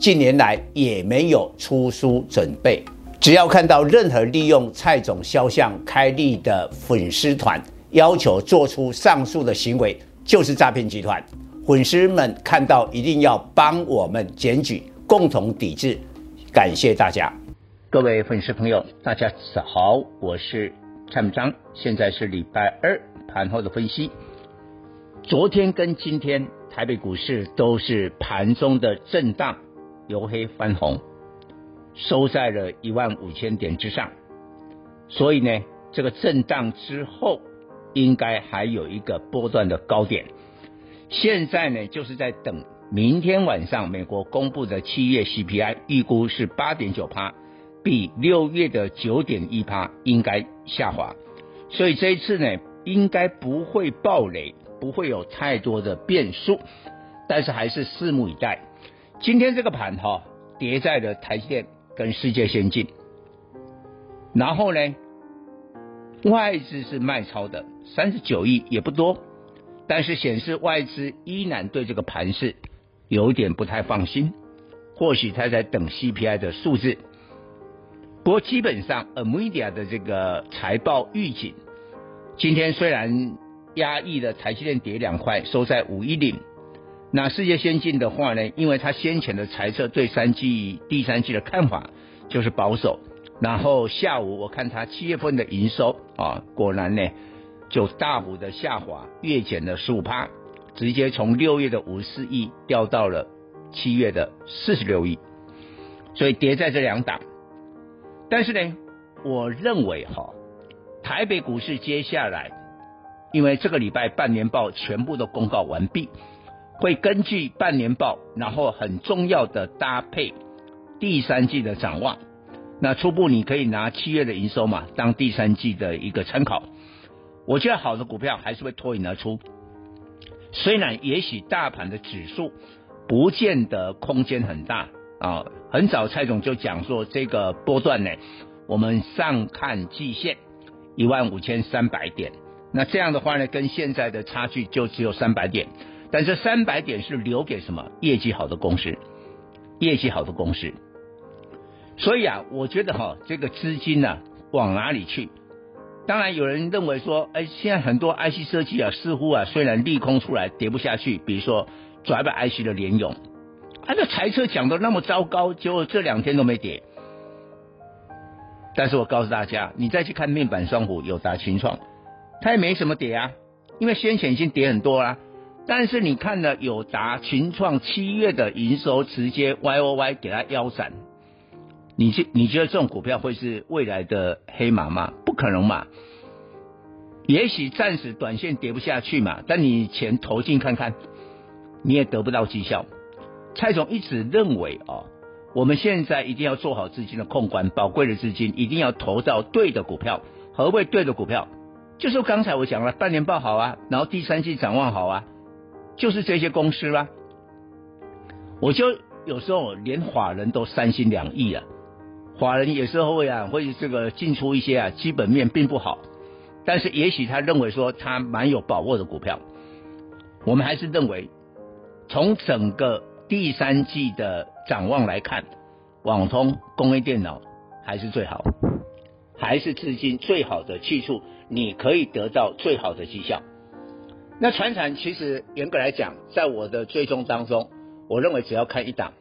近年来也没有出书准备。只要看到任何利用蔡总肖像开立的粉丝团，要求做出上述的行为，就是诈骗集团。粉丝们看到一定要帮我们检举，共同抵制。感谢大家。各位粉丝朋友，大家早好，我是蔡明章，现在是礼拜二盘后的分析。昨天跟今天台北股市都是盘中的震荡，由黑翻红，收在了一万五千点之上。所以呢，这个震荡之后，应该还有一个波段的高点。现在呢，就是在等明天晚上美国公布的七月 CPI，预估是八点九趴。比六月的九点一趴应该下滑，所以这一次呢，应该不会暴雷，不会有太多的变数，但是还是拭目以待。今天这个盘哈、哦，跌在了台积电跟世界先进，然后呢，外资是卖超的三十九亿也不多，但是显示外资依然对这个盘势有点不太放心，或许他在等 CPI 的数字。不过基本上，NVIDIA 的这个财报预警，今天虽然压抑了台积电跌两块，收在五一零。那世界先进的话呢，因为它先前的猜测对三季、第三季的看法就是保守。然后下午我看它七月份的营收啊，果然呢就大幅的下滑，月减了十五趴，直接从六月的五十四亿掉到了七月的四十六亿，所以跌在这两档。但是呢，我认为哈，台北股市接下来，因为这个礼拜半年报全部都公告完毕，会根据半年报，然后很重要的搭配第三季的展望。那初步你可以拿七月的营收嘛，当第三季的一个参考。我觉得好的股票还是会脱颖而出，虽然也许大盘的指数不见得空间很大。啊，很早蔡总就讲说，这个波段呢，我们上看季线一万五千三百点，那这样的话呢，跟现在的差距就只有三百点，但这三百点是留给什么？业绩好的公司，业绩好的公司。所以啊，我觉得哈，这个资金呢、啊，往哪里去？当然有人认为说，哎，现在很多 IC 设计啊，似乎啊，虽然利空出来跌不下去，比如说 Driver IC 的联咏。他的财测讲的那么糟糕，结果这两天都没跌。但是我告诉大家，你再去看面板双虎友达、群创，它也没什么跌啊，因为先前已经跌很多啦。但是你看了友达、群创七月的营收直接 Y O Y 给它腰斩，你觉你觉得这种股票会是未来的黑马吗？不可能嘛。也许暂时短线跌不下去嘛，但你钱投进看看，你也得不到绩效。蔡总一直认为啊，我们现在一定要做好资金的控管，宝贵的资金一定要投到对的股票。何谓对的股票？就是刚才我讲了，半年报好啊，然后第三季展望好啊，就是这些公司啦。我就有时候连法人都三心两意啊，法人有时候会啊会这个进出一些啊基本面并不好，但是也许他认为说他蛮有把握的股票，我们还是认为从整个。第三季的展望来看，网通、工业电脑还是最好，还是资金最好的去处，你可以得到最好的绩效。那传产其实严格来讲，在我的追踪当中，我认为只要看一档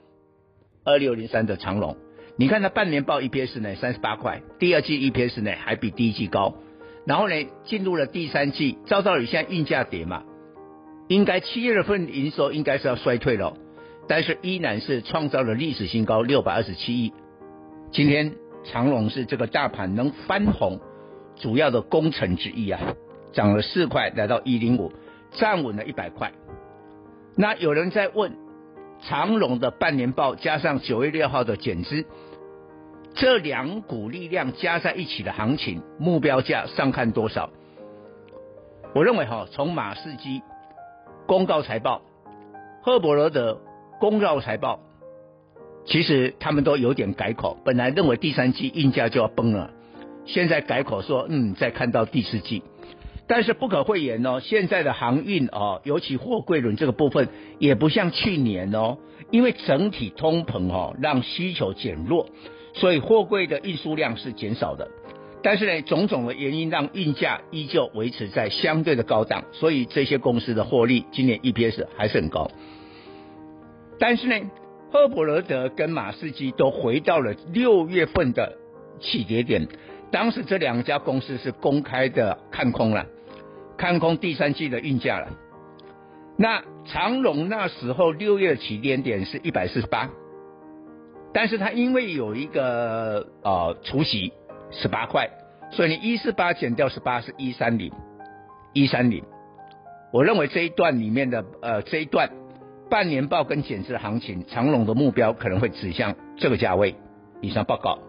二六零三的长龙，你看它半年报 EPS 呢三十八块，第二季 EPS 呢还比第一季高，然后呢进入了第三季，照道理现在运价跌嘛，应该七月份营收应该是要衰退了。但是依然是创造了历史新高六百二十七亿。今天长荣是这个大盘能翻红主要的功臣之一啊，涨了四块来到一零五，站稳了一百块。那有人在问长荣的半年报加上九月六号的减资，这两股力量加在一起的行情目标价上看多少？我认为哈，从马士基公告财报，赫伯罗德公告财报，其实他们都有点改口，本来认为第三季运价就要崩了，现在改口说嗯，再看到第四季。但是不可讳言哦，现在的航运哦，尤其货柜轮这个部分，也不像去年哦，因为整体通膨哦，让需求减弱，所以货柜的运输量是减少的。但是呢，种种的原因让运价依旧维持在相对的高档，所以这些公司的获利今年 EPS 还是很高。但是呢，赫伯罗德跟马士基都回到了六月份的起跌点，当时这两家公司是公开的看空了。看空第三季的运价了。那长荣那时候六月起点点是一百四十八，但是它因为有一个呃除息十八块，所以你一四八减掉十八是一三零，一三零。我认为这一段里面的呃这一段半年报跟减资的行情，长荣的目标可能会指向这个价位。以上报告。